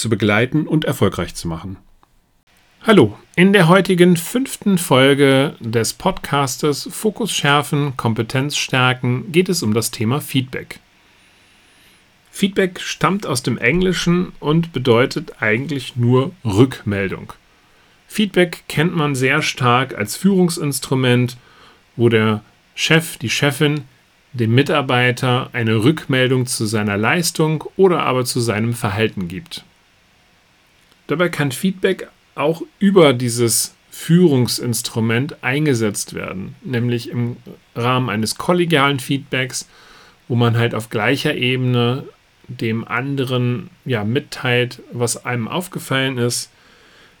zu begleiten und erfolgreich zu machen. Hallo, in der heutigen fünften Folge des Podcastes Fokus schärfen, Kompetenz stärken geht es um das Thema Feedback. Feedback stammt aus dem Englischen und bedeutet eigentlich nur Rückmeldung. Feedback kennt man sehr stark als Führungsinstrument, wo der Chef, die Chefin dem Mitarbeiter eine Rückmeldung zu seiner Leistung oder aber zu seinem Verhalten gibt. Dabei kann Feedback auch über dieses Führungsinstrument eingesetzt werden, nämlich im Rahmen eines kollegialen Feedbacks, wo man halt auf gleicher Ebene dem anderen ja mitteilt, was einem aufgefallen ist.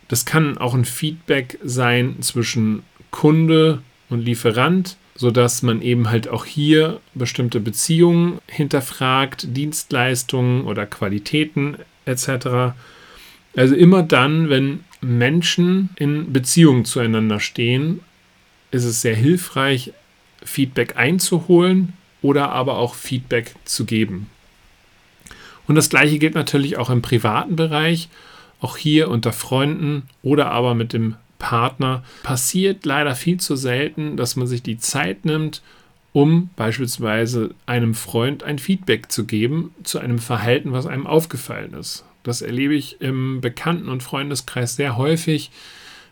Das kann auch ein Feedback sein zwischen Kunde und Lieferant, sodass man eben halt auch hier bestimmte Beziehungen hinterfragt, Dienstleistungen oder Qualitäten etc. Also immer dann, wenn Menschen in Beziehung zueinander stehen, ist es sehr hilfreich, Feedback einzuholen oder aber auch Feedback zu geben. Und das gleiche gilt natürlich auch im privaten Bereich. Auch hier unter Freunden oder aber mit dem Partner passiert leider viel zu selten, dass man sich die Zeit nimmt, um beispielsweise einem Freund ein Feedback zu geben zu einem Verhalten, was einem aufgefallen ist. Das erlebe ich im Bekannten- und Freundeskreis sehr häufig,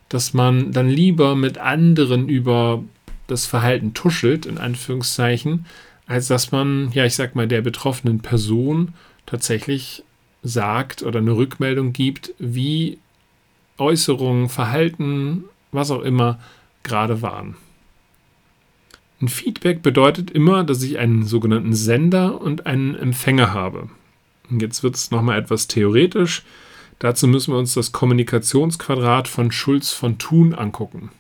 dass man dann lieber mit anderen über das Verhalten tuschelt, in Anführungszeichen, als dass man, ja, ich sag mal, der betroffenen Person tatsächlich sagt oder eine Rückmeldung gibt, wie Äußerungen, Verhalten, was auch immer gerade waren. Ein Feedback bedeutet immer, dass ich einen sogenannten Sender und einen Empfänger habe. Jetzt wird es nochmal etwas theoretisch. Dazu müssen wir uns das Kommunikationsquadrat von Schulz von Thun angucken.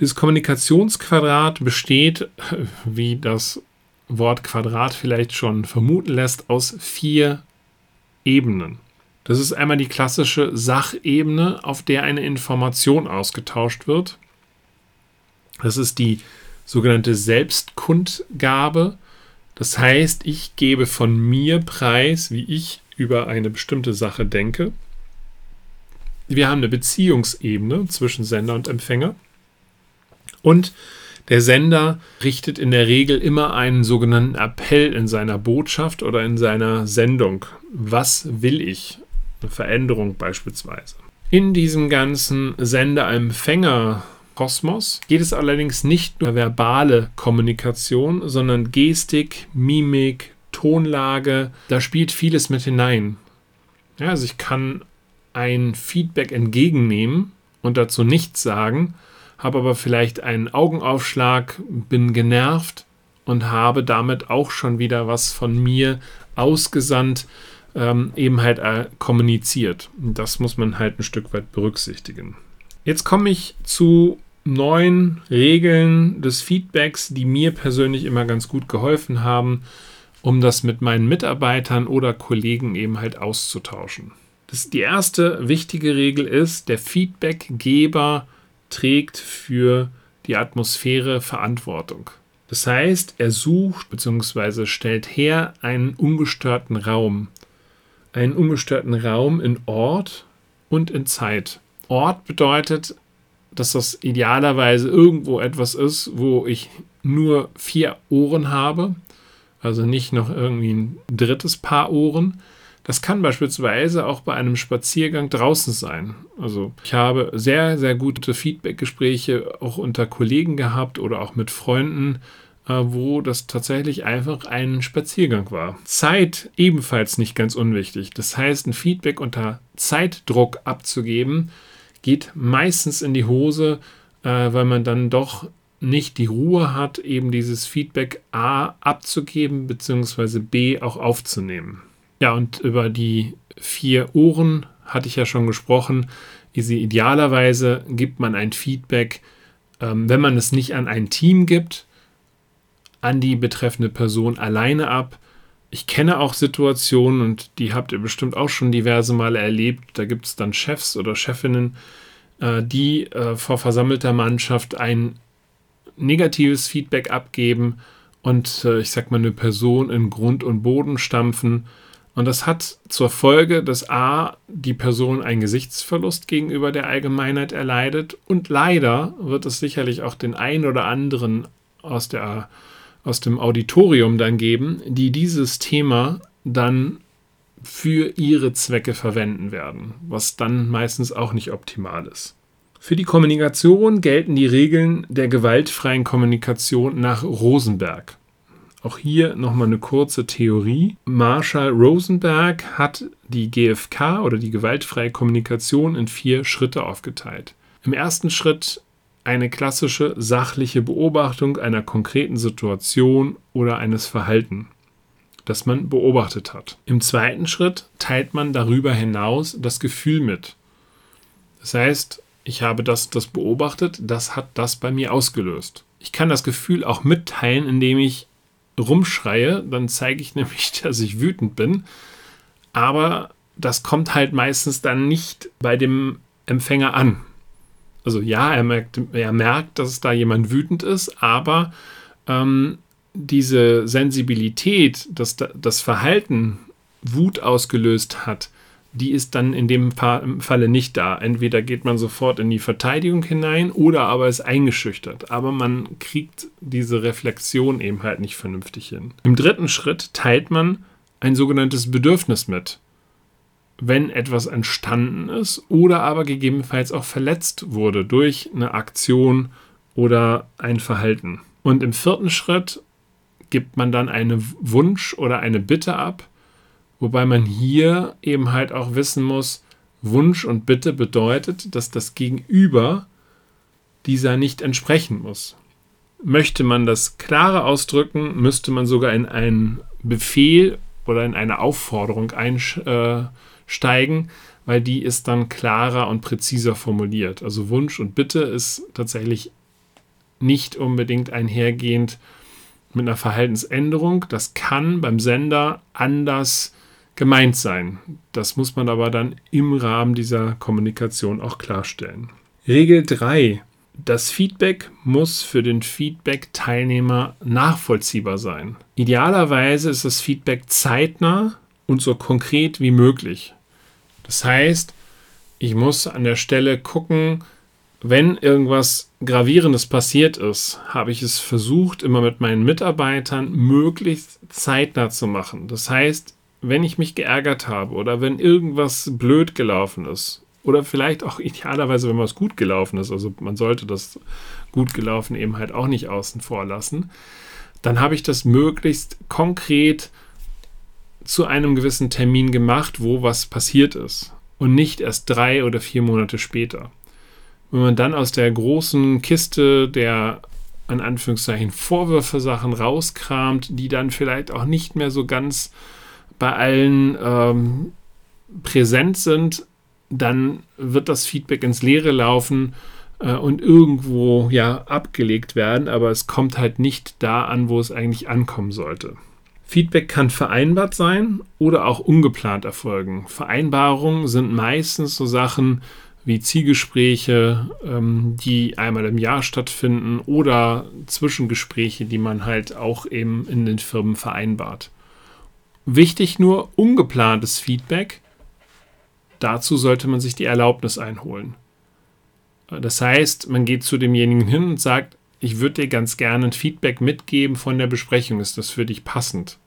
Dieses Kommunikationsquadrat besteht, wie das Wort Quadrat vielleicht schon vermuten lässt, aus vier Ebenen. Das ist einmal die klassische Sachebene, auf der eine Information ausgetauscht wird. Das ist die sogenannte Selbstkundgabe. Das heißt, ich gebe von mir preis, wie ich über eine bestimmte Sache denke. Wir haben eine Beziehungsebene zwischen Sender und Empfänger. Und der Sender richtet in der Regel immer einen sogenannten Appell in seiner Botschaft oder in seiner Sendung. Was will ich? Eine Veränderung beispielsweise. In diesem ganzen Sender-Empfänger Kosmos geht es allerdings nicht nur verbale Kommunikation, sondern Gestik, Mimik, Tonlage, da spielt vieles mit hinein. Ja, also ich kann ein Feedback entgegennehmen und dazu nichts sagen, habe aber vielleicht einen Augenaufschlag, bin genervt und habe damit auch schon wieder was von mir ausgesandt, ähm, eben halt äh, kommuniziert. Und das muss man halt ein Stück weit berücksichtigen. Jetzt komme ich zu neun Regeln des Feedbacks, die mir persönlich immer ganz gut geholfen haben, um das mit meinen Mitarbeitern oder Kollegen eben halt auszutauschen. Das, die erste wichtige Regel ist, der Feedbackgeber trägt für die Atmosphäre Verantwortung. Das heißt, er sucht bzw. stellt her einen ungestörten Raum. Einen ungestörten Raum in Ort und in Zeit. Ort bedeutet, dass das idealerweise irgendwo etwas ist, wo ich nur vier Ohren habe, also nicht noch irgendwie ein drittes Paar Ohren. Das kann beispielsweise auch bei einem Spaziergang draußen sein. Also ich habe sehr, sehr gute Feedback-Gespräche auch unter Kollegen gehabt oder auch mit Freunden, äh, wo das tatsächlich einfach ein Spaziergang war. Zeit ebenfalls nicht ganz unwichtig. Das heißt, ein Feedback unter Zeitdruck abzugeben, geht meistens in die Hose, äh, weil man dann doch nicht die Ruhe hat, eben dieses Feedback A abzugeben, beziehungsweise B auch aufzunehmen. Ja, und über die vier Ohren hatte ich ja schon gesprochen. Idealerweise gibt man ein Feedback, ähm, wenn man es nicht an ein Team gibt, an die betreffende Person alleine ab. Ich kenne auch Situationen und die habt ihr bestimmt auch schon diverse Male erlebt. Da gibt es dann Chefs oder Chefinnen, äh, die äh, vor versammelter Mannschaft ein negatives Feedback abgeben und äh, ich sag mal eine Person in Grund und Boden stampfen. Und das hat zur Folge, dass A, die Person einen Gesichtsverlust gegenüber der Allgemeinheit erleidet und leider wird es sicherlich auch den einen oder anderen aus der aus dem Auditorium dann geben, die dieses Thema dann für ihre Zwecke verwenden werden, was dann meistens auch nicht optimal ist. Für die Kommunikation gelten die Regeln der gewaltfreien Kommunikation nach Rosenberg. Auch hier nochmal eine kurze Theorie. Marshall Rosenberg hat die GFK oder die gewaltfreie Kommunikation in vier Schritte aufgeteilt. Im ersten Schritt eine klassische sachliche Beobachtung einer konkreten Situation oder eines Verhalten, das man beobachtet hat. Im zweiten Schritt teilt man darüber hinaus das Gefühl mit. Das heißt, ich habe das, das beobachtet, das hat das bei mir ausgelöst. Ich kann das Gefühl auch mitteilen, indem ich rumschreie, dann zeige ich nämlich, dass ich wütend bin. Aber das kommt halt meistens dann nicht bei dem Empfänger an. Also ja, er merkt, er merkt, dass da jemand wütend ist, aber ähm, diese Sensibilität, dass das Verhalten Wut ausgelöst hat, die ist dann in dem Falle nicht da. Entweder geht man sofort in die Verteidigung hinein oder aber ist eingeschüchtert. Aber man kriegt diese Reflexion eben halt nicht vernünftig hin. Im dritten Schritt teilt man ein sogenanntes Bedürfnis mit wenn etwas entstanden ist oder aber gegebenenfalls auch verletzt wurde durch eine Aktion oder ein Verhalten. Und im vierten Schritt gibt man dann einen Wunsch oder eine Bitte ab, wobei man hier eben halt auch wissen muss, Wunsch und Bitte bedeutet, dass das Gegenüber dieser nicht entsprechen muss. Möchte man das klarer ausdrücken, müsste man sogar in einen Befehl oder in eine Aufforderung einsteigen. Äh, steigen, weil die ist dann klarer und präziser formuliert. Also Wunsch und Bitte ist tatsächlich nicht unbedingt einhergehend mit einer Verhaltensänderung. Das kann beim Sender anders gemeint sein. Das muss man aber dann im Rahmen dieser Kommunikation auch klarstellen. Regel 3. Das Feedback muss für den Feedback-Teilnehmer nachvollziehbar sein. Idealerweise ist das Feedback zeitnah und so konkret wie möglich. Das heißt, ich muss an der Stelle gucken, wenn irgendwas Gravierendes passiert ist, habe ich es versucht, immer mit meinen Mitarbeitern möglichst zeitnah zu machen. Das heißt, wenn ich mich geärgert habe oder wenn irgendwas blöd gelaufen ist oder vielleicht auch idealerweise, wenn was gut gelaufen ist, also man sollte das gut gelaufen eben halt auch nicht außen vor lassen, dann habe ich das möglichst konkret zu einem gewissen Termin gemacht, wo was passiert ist und nicht erst drei oder vier Monate später. Wenn man dann aus der großen Kiste der an Anführungszeichen Vorwürfe Sachen rauskramt, die dann vielleicht auch nicht mehr so ganz bei allen ähm, präsent sind, dann wird das Feedback ins Leere laufen äh, und irgendwo ja abgelegt werden, aber es kommt halt nicht da an, wo es eigentlich ankommen sollte. Feedback kann vereinbart sein oder auch ungeplant erfolgen. Vereinbarungen sind meistens so Sachen wie Zielgespräche, ähm, die einmal im Jahr stattfinden oder Zwischengespräche, die man halt auch eben in den Firmen vereinbart. Wichtig nur ungeplantes Feedback. Dazu sollte man sich die Erlaubnis einholen. Das heißt, man geht zu demjenigen hin und sagt, ich würde dir ganz gerne ein Feedback mitgeben von der Besprechung. Ist das für dich passend?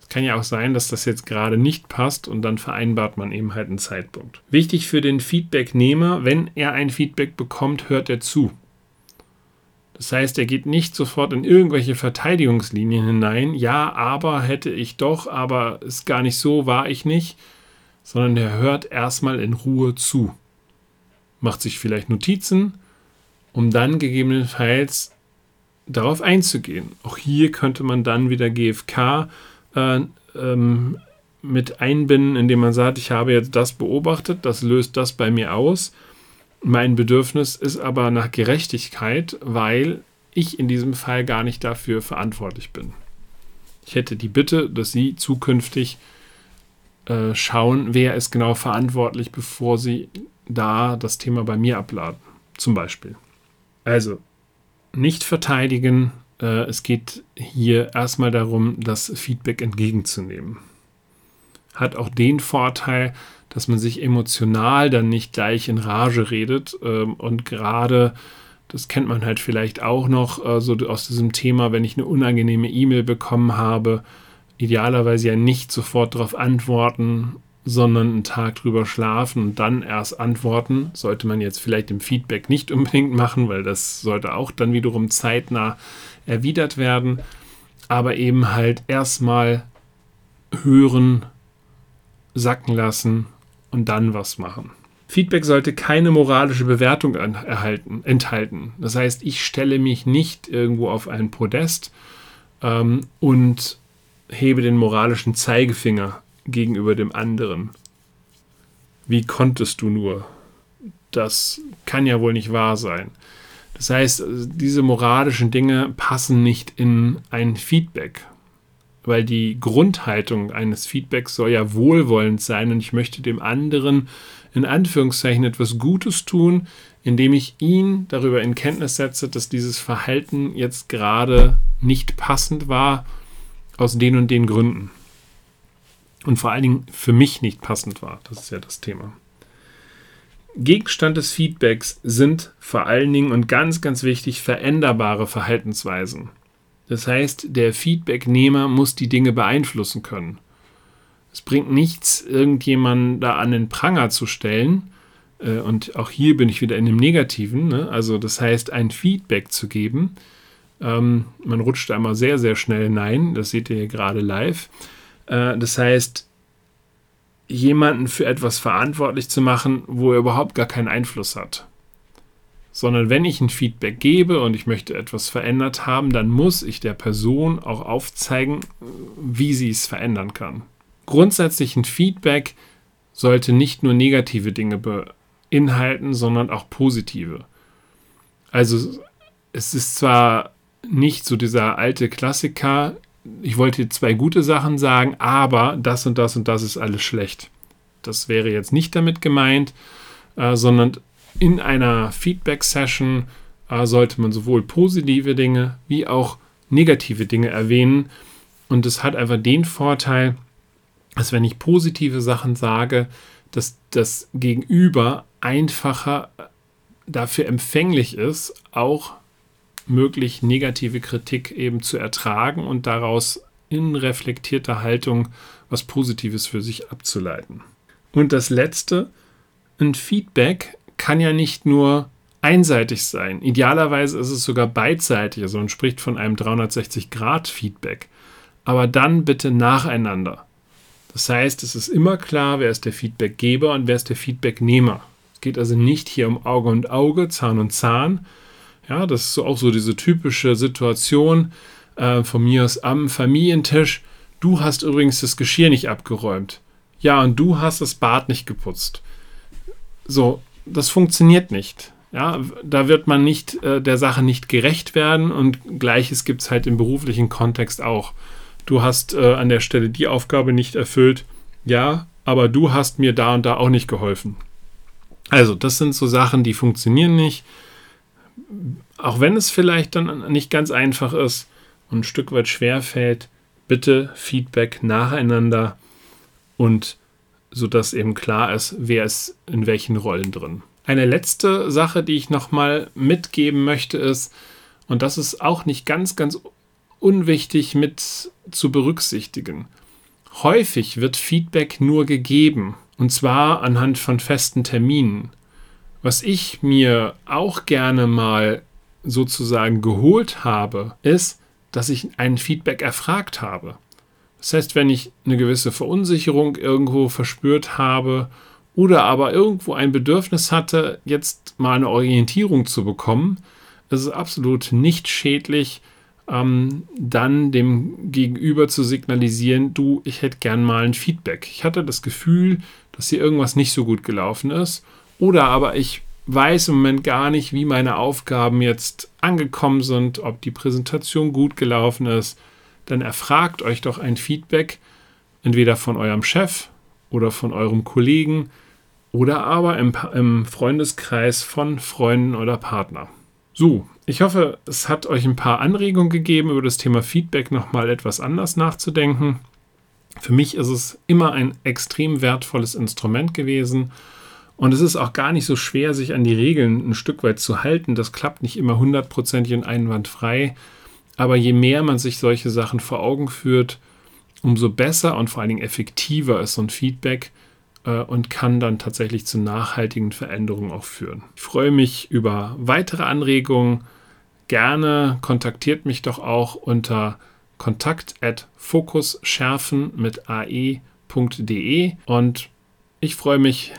Es kann ja auch sein, dass das jetzt gerade nicht passt und dann vereinbart man eben halt einen Zeitpunkt. Wichtig für den Feedbacknehmer, wenn er ein Feedback bekommt, hört er zu. Das heißt, er geht nicht sofort in irgendwelche Verteidigungslinien hinein. Ja, aber hätte ich doch, aber ist gar nicht so, war ich nicht. Sondern er hört erstmal in Ruhe zu. Macht sich vielleicht Notizen, um dann gegebenenfalls darauf einzugehen. Auch hier könnte man dann wieder GFK äh, ähm, mit einbinden, indem man sagt, ich habe jetzt das beobachtet, das löst das bei mir aus. Mein Bedürfnis ist aber nach Gerechtigkeit, weil ich in diesem Fall gar nicht dafür verantwortlich bin. Ich hätte die Bitte, dass Sie zukünftig äh, schauen, wer ist genau verantwortlich, bevor Sie da das Thema bei mir abladen. Zum Beispiel. Also, nicht verteidigen. Äh, es geht hier erstmal darum, das Feedback entgegenzunehmen. Hat auch den Vorteil, dass man sich emotional dann nicht gleich in Rage redet ähm, und gerade das kennt man halt vielleicht auch noch äh, so aus diesem Thema, wenn ich eine unangenehme E-Mail bekommen habe, idealerweise ja nicht sofort darauf antworten, sondern einen Tag drüber schlafen und dann erst antworten. Sollte man jetzt vielleicht im Feedback nicht unbedingt machen, weil das sollte auch dann wiederum zeitnah erwidert werden. Aber eben halt erstmal hören, sacken lassen und dann was machen. Feedback sollte keine moralische Bewertung erhalten, enthalten. Das heißt, ich stelle mich nicht irgendwo auf ein Podest ähm, und hebe den moralischen Zeigefinger gegenüber dem anderen. Wie konntest du nur? Das kann ja wohl nicht wahr sein. Das heißt, diese moralischen Dinge passen nicht in ein Feedback, weil die Grundhaltung eines Feedbacks soll ja wohlwollend sein und ich möchte dem anderen in Anführungszeichen etwas Gutes tun, indem ich ihn darüber in Kenntnis setze, dass dieses Verhalten jetzt gerade nicht passend war, aus den und den Gründen und vor allen Dingen für mich nicht passend war. Das ist ja das Thema. Gegenstand des Feedbacks sind vor allen Dingen und ganz, ganz wichtig veränderbare Verhaltensweisen. Das heißt, der Feedbacknehmer muss die Dinge beeinflussen können. Es bringt nichts, irgendjemanden da an den Pranger zu stellen. Äh, und auch hier bin ich wieder in dem Negativen. Ne? Also das heißt, ein Feedback zu geben. Ähm, man rutscht einmal sehr, sehr schnell nein. Das seht ihr hier gerade live. Äh, das heißt, jemanden für etwas verantwortlich zu machen, wo er überhaupt gar keinen Einfluss hat. Sondern wenn ich ein Feedback gebe und ich möchte etwas verändert haben, dann muss ich der Person auch aufzeigen, wie sie es verändern kann. Grundsätzlich ein Feedback sollte nicht nur negative Dinge beinhalten, sondern auch positive. Also es ist zwar nicht so dieser alte Klassiker, ich wollte zwei gute Sachen sagen, aber das und das und das ist alles schlecht. Das wäre jetzt nicht damit gemeint, äh, sondern in einer Feedback-Session äh, sollte man sowohl positive Dinge wie auch negative Dinge erwähnen. Und es hat einfach den Vorteil, dass wenn ich positive Sachen sage, dass das Gegenüber einfacher dafür empfänglich ist, auch möglich negative Kritik eben zu ertragen und daraus in reflektierter Haltung was Positives für sich abzuleiten. Und das Letzte, ein Feedback kann ja nicht nur einseitig sein. Idealerweise ist es sogar beidseitig, also man spricht von einem 360-Grad-Feedback. Aber dann bitte nacheinander. Das heißt, es ist immer klar, wer ist der Feedbackgeber und wer ist der Feedbacknehmer. Es geht also nicht hier um Auge und Auge, Zahn und Zahn, ja, das ist auch so diese typische Situation äh, von mir aus am Familientisch. Du hast übrigens das Geschirr nicht abgeräumt. Ja, und du hast das Bad nicht geputzt. So, das funktioniert nicht. Ja, da wird man nicht äh, der Sache nicht gerecht werden und gleiches gibt es halt im beruflichen Kontext auch. Du hast äh, an der Stelle die Aufgabe nicht erfüllt. Ja, aber du hast mir da und da auch nicht geholfen. Also, das sind so Sachen, die funktionieren nicht auch wenn es vielleicht dann nicht ganz einfach ist und ein Stück weit schwer fällt, bitte Feedback nacheinander und sodass eben klar ist, wer ist in welchen Rollen drin. Eine letzte Sache, die ich nochmal mitgeben möchte, ist, und das ist auch nicht ganz, ganz unwichtig mit zu berücksichtigen. Häufig wird Feedback nur gegeben, und zwar anhand von festen Terminen. Was ich mir auch gerne mal sozusagen geholt habe, ist, dass ich ein Feedback erfragt habe. Das heißt, wenn ich eine gewisse Verunsicherung irgendwo verspürt habe oder aber irgendwo ein Bedürfnis hatte, jetzt mal eine Orientierung zu bekommen, ist es absolut nicht schädlich, ähm, dann dem Gegenüber zu signalisieren, du, ich hätte gern mal ein Feedback. Ich hatte das Gefühl, dass hier irgendwas nicht so gut gelaufen ist. Oder aber ich weiß im Moment gar nicht, wie meine Aufgaben jetzt angekommen sind, ob die Präsentation gut gelaufen ist. Dann erfragt euch doch ein Feedback, entweder von eurem Chef oder von eurem Kollegen oder aber im, im Freundeskreis von Freunden oder Partner. So, ich hoffe, es hat euch ein paar Anregungen gegeben, über das Thema Feedback nochmal etwas anders nachzudenken. Für mich ist es immer ein extrem wertvolles Instrument gewesen. Und es ist auch gar nicht so schwer, sich an die Regeln ein Stück weit zu halten. Das klappt nicht immer hundertprozentig und einwandfrei. Aber je mehr man sich solche Sachen vor Augen führt, umso besser und vor allen Dingen effektiver ist so ein Feedback äh, und kann dann tatsächlich zu nachhaltigen Veränderungen auch führen. Ich freue mich über weitere Anregungen. Gerne kontaktiert mich doch auch unter kontakt at fokusschärfen mit ae.de und ich freue mich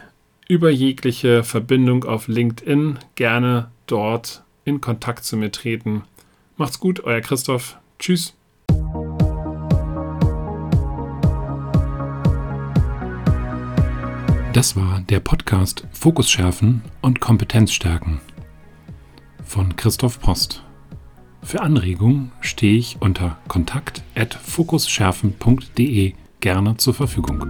über jegliche Verbindung auf LinkedIn. Gerne dort in Kontakt zu mir treten. Macht's gut, euer Christoph. Tschüss. Das war der Podcast Fokus schärfen und Kompetenz stärken von Christoph Post. Für Anregungen stehe ich unter kontakt@fokusschärfen.de gerne zur Verfügung.